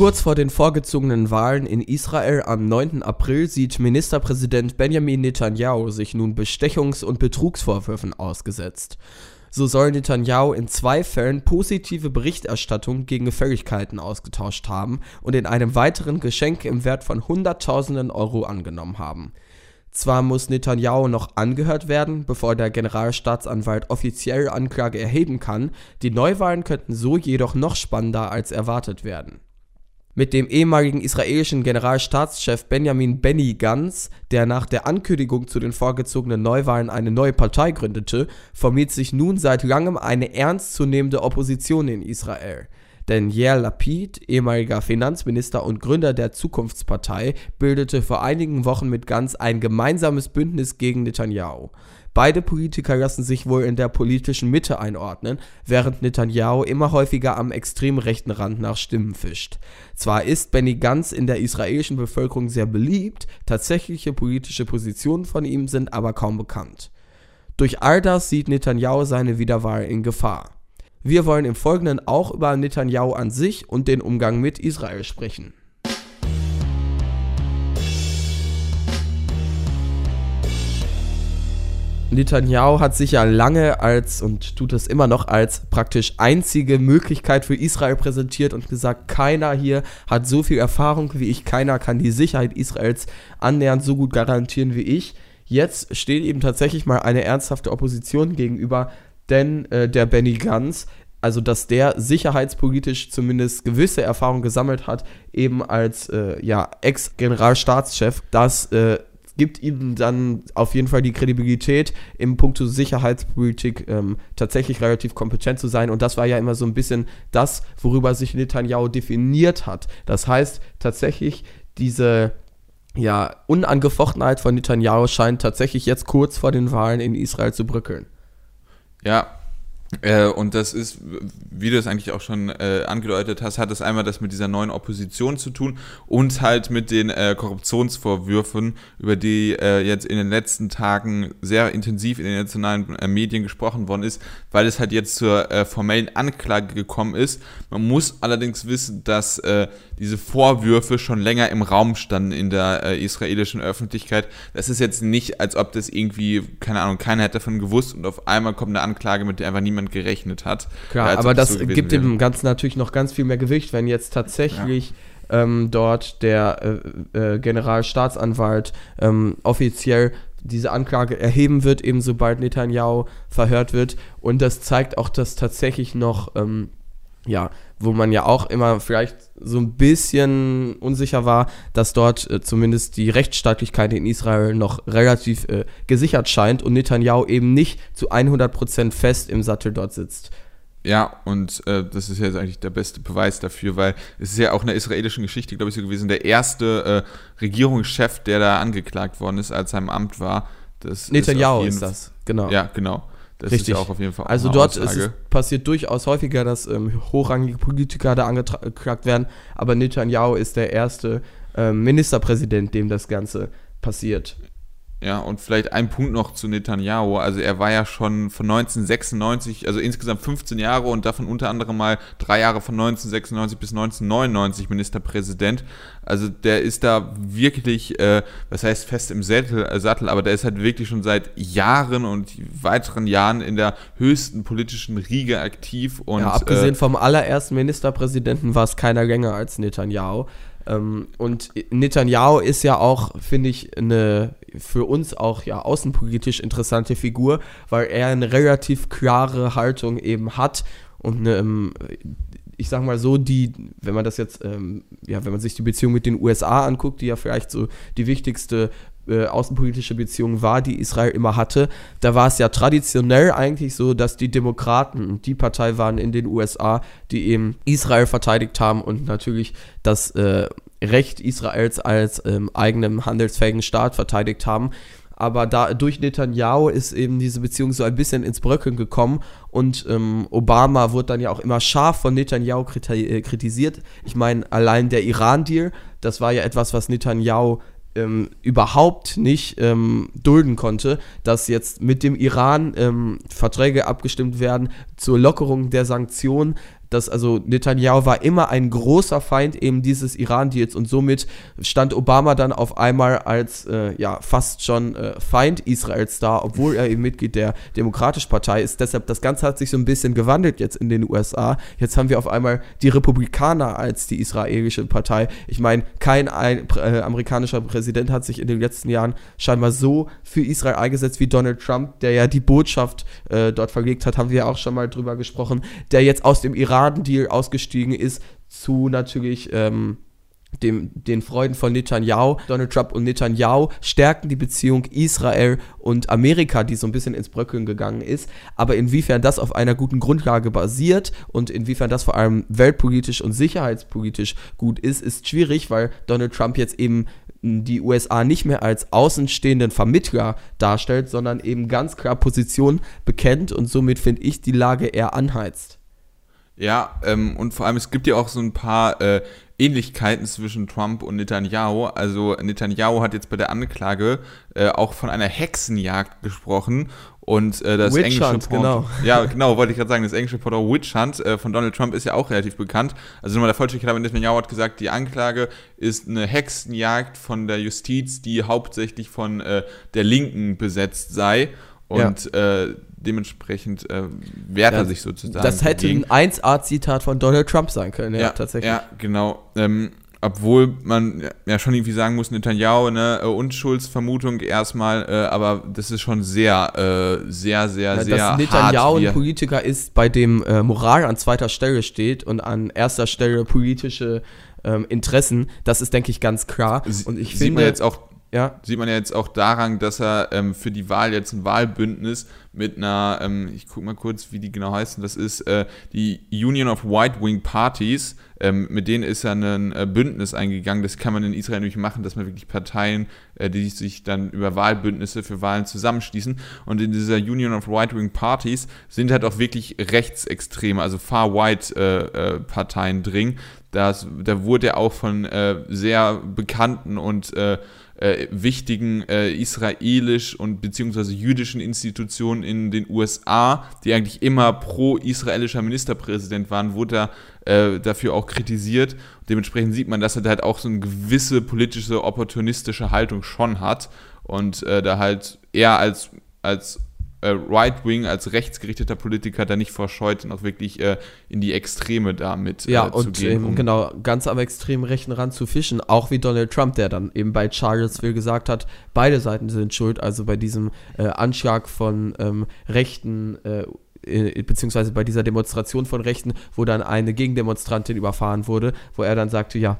Kurz vor den vorgezogenen Wahlen in Israel am 9. April sieht Ministerpräsident Benjamin Netanyahu sich nun Bestechungs- und Betrugsvorwürfen ausgesetzt. So soll Netanyahu in zwei Fällen positive Berichterstattung gegen Gefälligkeiten ausgetauscht haben und in einem weiteren Geschenk im Wert von Hunderttausenden Euro angenommen haben. Zwar muss Netanyahu noch angehört werden, bevor der Generalstaatsanwalt offiziell Anklage erheben kann, die Neuwahlen könnten so jedoch noch spannender als erwartet werden. Mit dem ehemaligen israelischen Generalstaatschef Benjamin Benny Gantz, der nach der Ankündigung zu den vorgezogenen Neuwahlen eine neue Partei gründete, formiert sich nun seit langem eine ernstzunehmende Opposition in Israel. Denn Yair Lapid, ehemaliger Finanzminister und Gründer der Zukunftspartei, bildete vor einigen Wochen mit Gantz ein gemeinsames Bündnis gegen Netanyahu. Beide Politiker lassen sich wohl in der politischen Mitte einordnen, während Netanyahu immer häufiger am extrem rechten Rand nach Stimmen fischt. Zwar ist Benny Gantz in der israelischen Bevölkerung sehr beliebt, tatsächliche politische Positionen von ihm sind aber kaum bekannt. Durch all das sieht Netanyahu seine Wiederwahl in Gefahr. Wir wollen im Folgenden auch über Netanyahu an sich und den Umgang mit Israel sprechen. Netanyahu hat sich ja lange als und tut es immer noch als praktisch einzige Möglichkeit für Israel präsentiert und gesagt, keiner hier hat so viel Erfahrung wie ich, keiner kann die Sicherheit Israels annähernd so gut garantieren wie ich. Jetzt steht eben tatsächlich mal eine ernsthafte Opposition gegenüber, denn äh, der Benny Gantz, also dass der sicherheitspolitisch zumindest gewisse Erfahrung gesammelt hat, eben als äh, ja, Ex-Generalstaatschef, das äh, gibt ihm dann auf jeden Fall die Kredibilität, im Punkto Sicherheitspolitik ähm, tatsächlich relativ kompetent zu sein. Und das war ja immer so ein bisschen das, worüber sich Netanyahu definiert hat. Das heißt, tatsächlich diese ja, Unangefochtenheit von Netanyahu scheint tatsächlich jetzt kurz vor den Wahlen in Israel zu bröckeln. Ja, äh, und das ist, wie du es eigentlich auch schon äh, angedeutet hast, hat es einmal das mit dieser neuen Opposition zu tun und halt mit den äh, Korruptionsvorwürfen, über die äh, jetzt in den letzten Tagen sehr intensiv in den nationalen äh, Medien gesprochen worden ist, weil es halt jetzt zur formellen Anklage gekommen ist. Man muss allerdings wissen, dass diese Vorwürfe schon länger im Raum standen in der israelischen Öffentlichkeit. Das ist jetzt nicht, als ob das irgendwie, keine Ahnung, keiner hätte davon gewusst und auf einmal kommt eine Anklage, mit der einfach niemand gerechnet hat. Klar, Ja, aber das so gibt wäre. dem Ganzen natürlich noch ganz viel mehr Gewicht, wenn jetzt tatsächlich ähm, dort der äh, äh, Generalstaatsanwalt ähm, offiziell diese Anklage erheben wird, eben sobald Netanyahu verhört wird. Und das zeigt auch, dass tatsächlich noch, ähm, ja, wo man ja auch immer vielleicht so ein bisschen unsicher war, dass dort äh, zumindest die Rechtsstaatlichkeit in Israel noch relativ äh, gesichert scheint und Netanyahu eben nicht zu 100% fest im Sattel dort sitzt. Ja, und äh, das ist jetzt eigentlich der beste Beweis dafür, weil es ist ja auch in der israelischen Geschichte, glaube ich, so gewesen, der erste äh, Regierungschef, der da angeklagt worden ist, als er im Amt war. Das Netanyahu ist, jeden- das, genau. Ja, genau. Das Richtig. ist ja auch auf jeden Fall Also dort es passiert durchaus häufiger, dass ähm, hochrangige Politiker da angeklagt werden, aber Netanyahu ist der erste ähm, Ministerpräsident, dem das Ganze passiert. Ja, und vielleicht ein Punkt noch zu Netanyahu. Also er war ja schon von 1996, also insgesamt 15 Jahre und davon unter anderem mal drei Jahre von 1996 bis 1999 Ministerpräsident. Also der ist da wirklich, äh, was heißt fest im Sattel, äh, Sattel, aber der ist halt wirklich schon seit Jahren und weiteren Jahren in der höchsten politischen Riege aktiv. Und, ja, abgesehen äh, vom allerersten Ministerpräsidenten war es keiner länger als Netanyahu. Ähm, und Netanyahu ist ja auch, finde ich, eine für uns auch ja außenpolitisch interessante Figur, weil er eine relativ klare Haltung eben hat und eine, ähm, ich sag mal so, die, wenn man das jetzt, ähm, ja, wenn man sich die Beziehung mit den USA anguckt, die ja vielleicht so die wichtigste äh, außenpolitische Beziehung war, die Israel immer hatte, da war es ja traditionell eigentlich so, dass die Demokraten die Partei waren in den USA, die eben Israel verteidigt haben und natürlich das äh, Recht Israels als ähm, eigenem handelsfähigen Staat verteidigt haben. Aber da durch Netanyahu ist eben diese Beziehung so ein bisschen ins Bröckeln gekommen und ähm, Obama wurde dann ja auch immer scharf von Netanyahu äh, kritisiert. Ich meine, allein der Iran-Deal, das war ja etwas, was Netanyahu ähm, überhaupt nicht ähm, dulden konnte, dass jetzt mit dem Iran ähm, Verträge abgestimmt werden zur Lockerung der Sanktionen dass also Netanyahu war immer ein großer Feind eben dieses Iran-Deals und somit stand Obama dann auf einmal als äh, ja fast schon äh, Feind Israels da, obwohl er eben Mitglied der Demokratischen Partei ist. Deshalb das Ganze hat sich so ein bisschen gewandelt jetzt in den USA. Jetzt haben wir auf einmal die Republikaner als die israelische Partei. Ich meine, kein ein, äh, amerikanischer Präsident hat sich in den letzten Jahren scheinbar so für Israel eingesetzt wie Donald Trump, der ja die Botschaft äh, dort verlegt hat, haben wir ja auch schon mal drüber gesprochen, der jetzt aus dem Iran Milliardendeal ausgestiegen ist, zu natürlich ähm, dem, den Freuden von Netanyahu. Donald Trump und Netanyahu stärken die Beziehung Israel und Amerika, die so ein bisschen ins Bröckeln gegangen ist. Aber inwiefern das auf einer guten Grundlage basiert und inwiefern das vor allem weltpolitisch und sicherheitspolitisch gut ist, ist schwierig, weil Donald Trump jetzt eben die USA nicht mehr als außenstehenden Vermittler darstellt, sondern eben ganz klar Position bekennt und somit finde ich die Lage eher anheizt. Ja, ähm, und vor allem, es gibt ja auch so ein paar äh, Ähnlichkeiten zwischen Trump und Netanyahu. Also Netanyahu hat jetzt bei der Anklage äh, auch von einer Hexenjagd gesprochen. Und äh, das Witch englische Hunt, genau. Ja, genau, wollte ich gerade sagen, das englische Portal Witch Hunt äh, von Donald Trump ist ja auch relativ bekannt. Also nochmal der Vollständigkeit, Netanyahu hat gesagt, die Anklage ist eine Hexenjagd von der Justiz, die hauptsächlich von äh, der Linken besetzt sei. Und ja. äh, dementsprechend äh, wehrt er sich sozusagen. Das hätte dagegen. ein 1A-Zitat von Donald Trump sein können, ja, tatsächlich. Ja, genau. Ähm, obwohl man ja schon irgendwie sagen muss, Netanyahu, ne, äh, Unschuldsvermutung erstmal, äh, aber das ist schon sehr, äh, sehr, sehr, ja, sehr dass Netanyahu ein Politiker ist, bei dem äh, Moral an zweiter Stelle steht und an erster Stelle politische ähm, Interessen, das ist, denke ich, ganz klar. Und ich Sieht finde jetzt auch ja. Sieht man ja jetzt auch daran, dass er ähm, für die Wahl jetzt ein Wahlbündnis mit einer, ähm, ich gucke mal kurz, wie die genau heißen, das ist äh, die Union of White Wing Parties, ähm, mit denen ist er ein äh, Bündnis eingegangen. Das kann man in Israel nämlich machen, dass man wirklich Parteien, äh, die sich dann über Wahlbündnisse für Wahlen zusammenschließen. Und in dieser Union of Right Wing Parties sind halt auch wirklich rechtsextreme, also Far-White-Parteien äh, äh, drin. Das, da wurde er auch von äh, sehr bekannten und äh, wichtigen äh, israelisch und beziehungsweise jüdischen Institutionen in den USA, die eigentlich immer pro-israelischer Ministerpräsident waren, wurde er äh, dafür auch kritisiert. Dementsprechend sieht man, dass er da halt auch so eine gewisse politische, opportunistische Haltung schon hat und äh, da halt eher als, als äh, Right-Wing als rechtsgerichteter Politiker da nicht verscheut, noch wirklich äh, in die Extreme damit ja, äh, zu gehen. Ja, und genau, ganz am extremen rechten Rand zu fischen, auch wie Donald Trump, der dann eben bei Charlottesville gesagt hat, beide Seiten sind schuld, also bei diesem äh, Anschlag von ähm, rechten äh, äh, beziehungsweise bei dieser Demonstration von Rechten, wo dann eine Gegendemonstrantin überfahren wurde, wo er dann sagte, ja,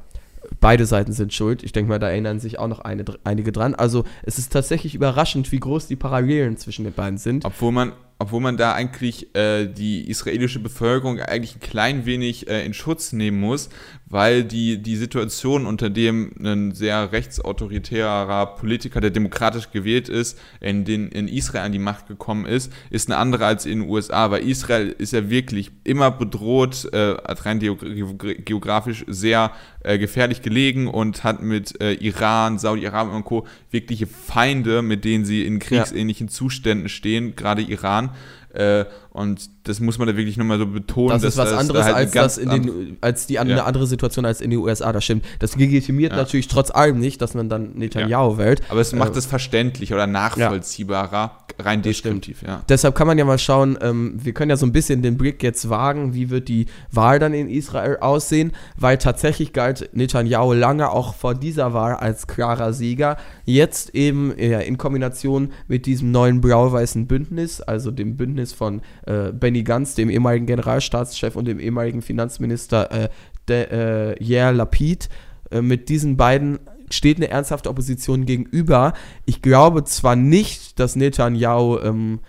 beide Seiten sind schuld. Ich denke mal, da erinnern sich auch noch eine, einige dran. Also es ist tatsächlich überraschend, wie groß die Parallelen zwischen den beiden sind. Obwohl man, obwohl man da eigentlich äh, die israelische Bevölkerung eigentlich ein klein wenig äh, in Schutz nehmen muss, weil die, die Situation, unter dem ein sehr rechtsautoritärer Politiker, der demokratisch gewählt ist, in, den, in Israel an die Macht gekommen ist, ist eine andere als in den USA, weil Israel ist ja wirklich immer bedroht, äh, rein geografisch sehr äh, gefährlich gelegen und hat mit äh, Iran, Saudi-Arabien und Co. wirkliche Feinde, mit denen sie in kriegsähnlichen. Zuständen stehen, gerade Iran. Äh, und das muss man da wirklich nochmal so betonen. Das ist was anderes da halt als, das in den, als die eine ja. andere Situation als in den USA, das stimmt. Das legitimiert ja. natürlich trotz allem nicht, dass man dann Netanyahu ja. wählt. Aber es macht äh, es verständlich oder nachvollziehbarer, rein deskriptiv. Ja. Deshalb kann man ja mal schauen, ähm, wir können ja so ein bisschen den Blick jetzt wagen, wie wird die Wahl dann in Israel aussehen, weil tatsächlich galt Netanyahu lange auch vor dieser Wahl als klarer Sieger. Jetzt eben in Kombination mit diesem neuen blau-weißen Bündnis, also dem Bündnis von äh, Benny Gantz, dem ehemaligen Generalstaatschef und dem ehemaligen Finanzminister äh, äh, Yair Lapid. Äh, mit diesen beiden steht eine ernsthafte Opposition gegenüber. Ich glaube zwar nicht, dass Netanyahu ähm,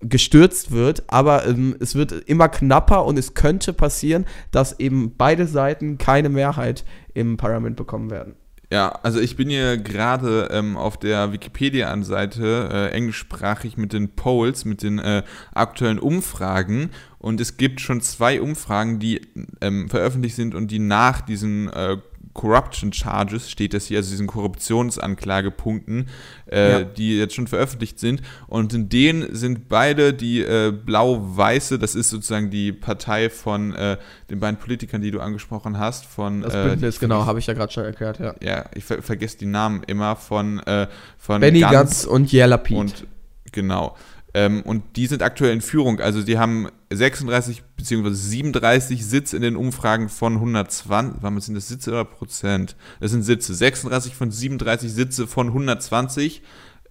gestürzt wird, aber ähm, es wird immer knapper und es könnte passieren, dass eben beide Seiten keine Mehrheit im Parlament bekommen werden. Ja, also ich bin hier gerade ähm, auf der Wikipedia-Seite äh, englischsprachig mit den Polls, mit den äh, aktuellen Umfragen. Und es gibt schon zwei Umfragen, die ähm, veröffentlicht sind und die nach diesen äh, Corruption Charges steht das hier, also diesen Korruptionsanklagepunkten, äh, ja. die jetzt schon veröffentlicht sind. Und in denen sind beide die äh, blau-weiße, das ist sozusagen die Partei von äh, den beiden Politikern, die du angesprochen hast. Von, das äh, Bündnis, genau, habe ich ja gerade schon erklärt, ja. Ja, ich ver vergesse die Namen immer von, äh, von Benny Gantz und Yair Lapid. Und, genau. Ähm, und die sind aktuell in Führung. Also die haben 36 bzw. 37 Sitze in den Umfragen von 120. Was sind das Sitze oder Prozent? Das sind Sitze. 36 von 37 Sitze von 120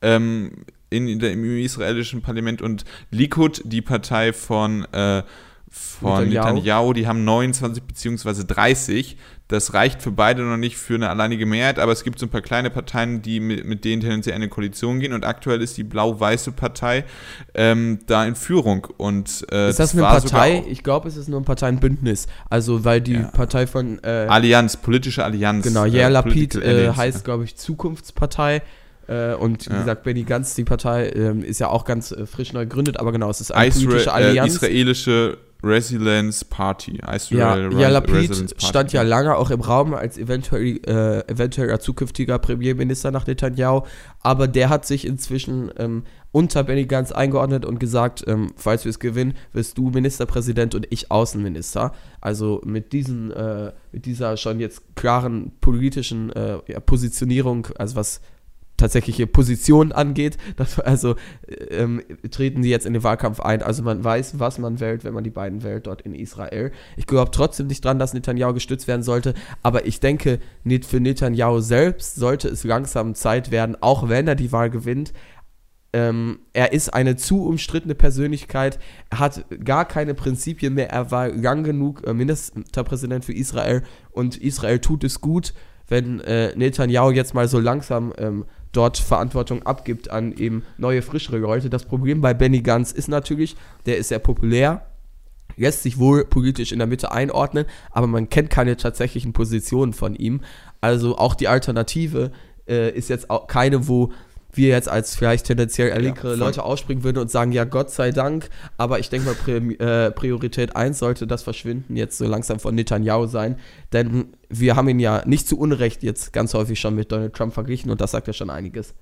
ähm, in, in der, im israelischen Parlament. Und Likud, die Partei von, äh, von Netanyahu. Netanyahu, die haben 29 bzw. 30. Das reicht für beide noch nicht für eine alleinige Mehrheit, aber es gibt so ein paar kleine Parteien, die mit, mit denen tendenziell eine Koalition gehen und aktuell ist die blau-weiße Partei ähm, da in Führung. Und, äh, ist das, das eine Partei? Ich glaube, es ist nur ein Parteienbündnis. Also, weil die ja. Partei von. Äh, Allianz, politische Allianz. Genau, Yair äh, Lapid äh, heißt, glaube ich, Zukunftspartei. Äh, und wie ja. gesagt, Benny Ganz, die Partei, ähm, ist ja auch ganz äh, frisch neu gegründet, aber genau, es ist eine Isra politische Allianz. israelische Resilience Party. Israel ja, ja Lapid stand ja lange auch im Raum als eventuell, äh, eventueller zukünftiger Premierminister nach Netanyahu, aber der hat sich inzwischen ähm, unter Benny Gantz eingeordnet und gesagt, ähm, falls wir es gewinnen, wirst du Ministerpräsident und ich Außenminister. Also mit diesen, äh, mit dieser schon jetzt klaren politischen äh, Positionierung, also was tatsächliche Position angeht. Das, also ähm, treten sie jetzt in den Wahlkampf ein. Also man weiß, was man wählt, wenn man die beiden wählt dort in Israel. Ich glaube trotzdem nicht dran, dass Netanyahu gestützt werden sollte, aber ich denke, für Netanyahu selbst sollte es langsam Zeit werden, auch wenn er die Wahl gewinnt. Ähm, er ist eine zu umstrittene Persönlichkeit, er hat gar keine Prinzipien mehr, er war lang genug äh, Ministerpräsident für Israel und Israel tut es gut, wenn äh, Netanyahu jetzt mal so langsam ähm, dort Verantwortung abgibt an eben neue, frischere Leute. Das Problem bei Benny Gantz ist natürlich, der ist sehr populär, lässt sich wohl politisch in der Mitte einordnen, aber man kennt keine tatsächlichen Positionen von ihm. Also auch die Alternative äh, ist jetzt auch keine, wo wir jetzt als vielleicht tendenziell erlinkere ja, Leute ausspringen würden und sagen, ja, Gott sei Dank, aber ich denke mal, Prä äh, Priorität 1 sollte das Verschwinden jetzt so langsam von Netanyahu sein, denn wir haben ihn ja nicht zu Unrecht jetzt ganz häufig schon mit Donald Trump verglichen und das sagt ja schon einiges.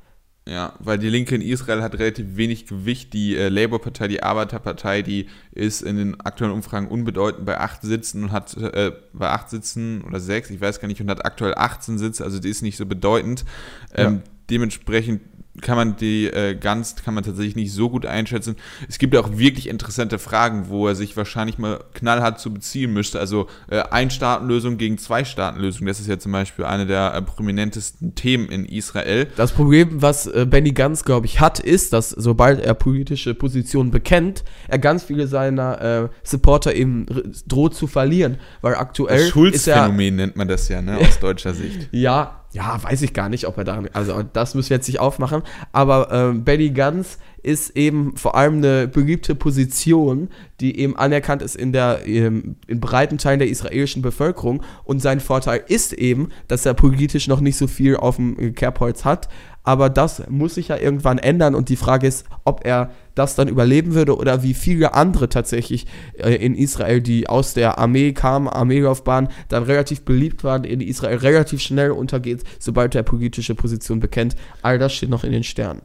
Ja, weil die Linke in Israel hat relativ wenig Gewicht. Die äh, Labour-Partei, die Arbeiterpartei, die ist in den aktuellen Umfragen unbedeutend bei acht Sitzen und hat äh, bei acht Sitzen oder sechs, ich weiß gar nicht, und hat aktuell 18 Sitze, also die ist nicht so bedeutend. Ähm, ja. Dementsprechend kann man die äh, ganz, kann man tatsächlich nicht so gut einschätzen. Es gibt auch wirklich interessante Fragen, wo er sich wahrscheinlich mal knallhart zu beziehen müsste. Also äh, Ein-Staaten-Lösung gegen Zwei-Staaten-Lösung. Das ist ja zum Beispiel eine der äh, prominentesten Themen in Israel. Das Problem, was äh, Benny Ganz, glaube ich, hat, ist, dass sobald er politische Positionen bekennt, er ganz viele seiner äh, Supporter eben droht zu verlieren. Weil aktuell. Das Schulz-Phänomen nennt man das ja, ne, aus deutscher Sicht. ja, ja, weiß ich gar nicht, ob er da, also das müssen wir jetzt nicht aufmachen, aber ähm, Benny Ganz ist eben vor allem eine beliebte Position, die eben anerkannt ist in der ähm, in breiten Teilen der israelischen Bevölkerung. Und sein Vorteil ist eben, dass er politisch noch nicht so viel auf dem Kerbholz hat, aber das muss sich ja irgendwann ändern und die Frage ist, ob er das dann überleben würde oder wie viele andere tatsächlich äh, in Israel, die aus der Armee kamen, Armeelaufbahn, dann relativ beliebt waren, in Israel relativ schnell untergeht, sobald er politische Position bekennt. All das steht noch in den Sternen.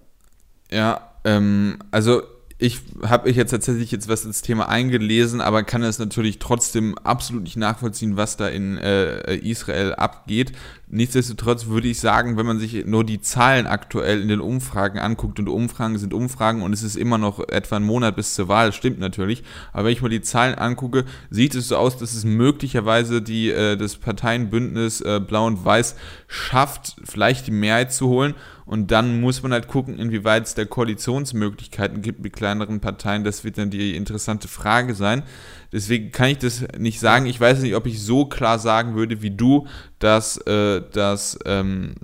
Ja, ähm, also ich habe mich jetzt tatsächlich jetzt was ins Thema eingelesen, aber kann es natürlich trotzdem absolut nicht nachvollziehen, was da in äh, Israel abgeht. Nichtsdestotrotz würde ich sagen, wenn man sich nur die Zahlen aktuell in den Umfragen anguckt und Umfragen sind Umfragen und es ist immer noch etwa ein Monat bis zur Wahl, stimmt natürlich. Aber wenn ich mal die Zahlen angucke, sieht es so aus, dass es möglicherweise die äh, das Parteienbündnis äh, Blau und Weiß schafft, vielleicht die Mehrheit zu holen. Und dann muss man halt gucken, inwieweit es da Koalitionsmöglichkeiten gibt mit kleineren Parteien. Das wird dann die interessante Frage sein. Deswegen kann ich das nicht sagen. Ich weiß nicht, ob ich so klar sagen würde wie du, dass, äh, dass, ähm,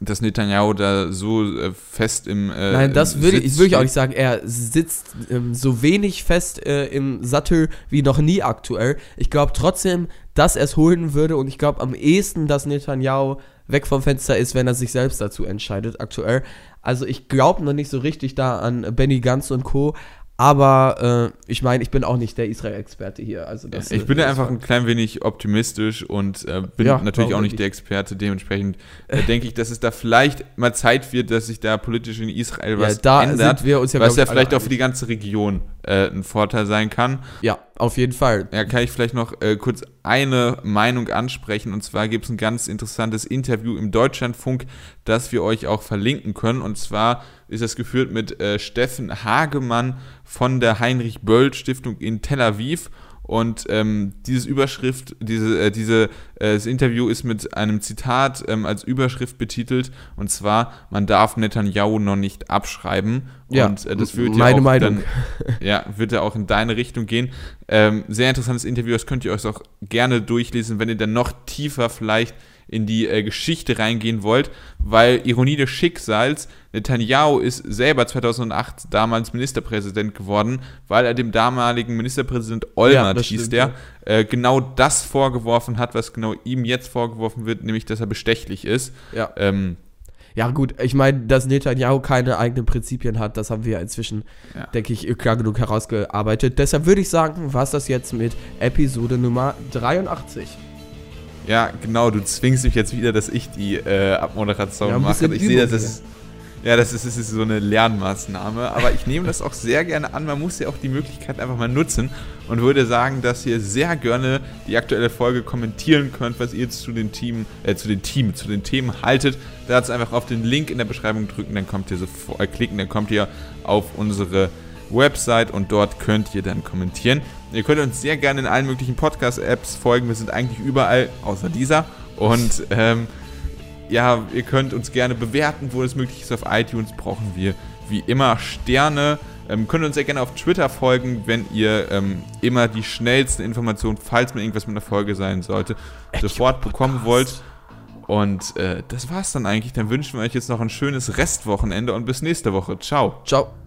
dass Netanyahu da so äh, fest im äh, Nein, das würde ich, würd ich auch nicht sagen. Er sitzt ähm, so wenig fest äh, im Sattel wie noch nie aktuell. Ich glaube trotzdem, dass er es holen würde und ich glaube am ehesten, dass Netanyahu weg vom Fenster ist, wenn er sich selbst dazu entscheidet, aktuell. Also ich glaube noch nicht so richtig da an Benny Ganz und Co. Aber äh, ich meine, ich bin auch nicht der Israel-Experte hier. Also das, ich bin ja einfach ein klein wenig optimistisch und äh, bin ja, natürlich auch nicht der Experte. Dementsprechend äh, denke ich, dass es da vielleicht mal Zeit wird, dass sich da politisch in Israel was ja, da ändert. Sind wir uns ja, was ja vielleicht auch für die ganze Region äh, ein Vorteil sein kann. Ja, auf jeden Fall. Ja, kann ich vielleicht noch äh, kurz eine Meinung ansprechen. Und zwar gibt es ein ganz interessantes Interview im Deutschlandfunk, das wir euch auch verlinken können. Und zwar ist das geführt mit äh, Steffen Hagemann von der Heinrich Böll Stiftung in Tel Aviv. Und ähm, dieses Überschrift, diese, äh, diese, äh, das Interview ist mit einem Zitat ähm, als Überschrift betitelt, und zwar, man darf Netanyahu noch nicht abschreiben. Ja, und äh, das würde meine ja auch Meinung. Dann, ja, wird ja auch in deine Richtung gehen. Ähm, sehr interessantes Interview, das könnt ihr euch auch gerne durchlesen, wenn ihr dann noch tiefer vielleicht in die äh, Geschichte reingehen wollt, weil Ironie des Schicksals, Netanyahu ist selber 2008 damals Ministerpräsident geworden, weil er dem damaligen Ministerpräsident Olmert, ja, hieß der, äh, genau das vorgeworfen hat, was genau ihm jetzt vorgeworfen wird, nämlich, dass er bestechlich ist. Ja. Ähm, ja, gut, ich meine, dass Netanyahu keine eigenen Prinzipien hat, das haben wir inzwischen, ja. denke ich, klar genug herausgearbeitet. Deshalb würde ich sagen, war es das jetzt mit Episode Nummer 83. Ja, genau, du zwingst mich jetzt wieder, dass ich die äh, Abmoderation ja, mache. Ich sehe, das ist, ja, das ist, das ist so eine Lernmaßnahme, aber ich nehme das auch sehr gerne an. Man muss ja auch die Möglichkeit einfach mal nutzen und würde sagen, dass ihr sehr gerne die aktuelle Folge kommentieren könnt, was ihr zu den Team, äh, zu den Team, zu den Themen haltet. Dazu einfach auf den Link in der Beschreibung drücken, dann kommt ihr so äh, klicken, dann kommt ihr auf unsere Website und dort könnt ihr dann kommentieren. Ihr könnt uns sehr gerne in allen möglichen Podcast-Apps folgen. Wir sind eigentlich überall, außer dieser. Und ähm, ja, ihr könnt uns gerne bewerten, wo es möglich ist. Auf iTunes brauchen wir wie immer Sterne. Ähm, könnt uns sehr gerne auf Twitter folgen, wenn ihr ähm, immer die schnellsten Informationen, falls mal irgendwas mit einer Folge sein sollte, sofort bekommen wollt. Und äh, das war's dann eigentlich. Dann wünschen wir euch jetzt noch ein schönes Restwochenende und bis nächste Woche. Ciao. Ciao.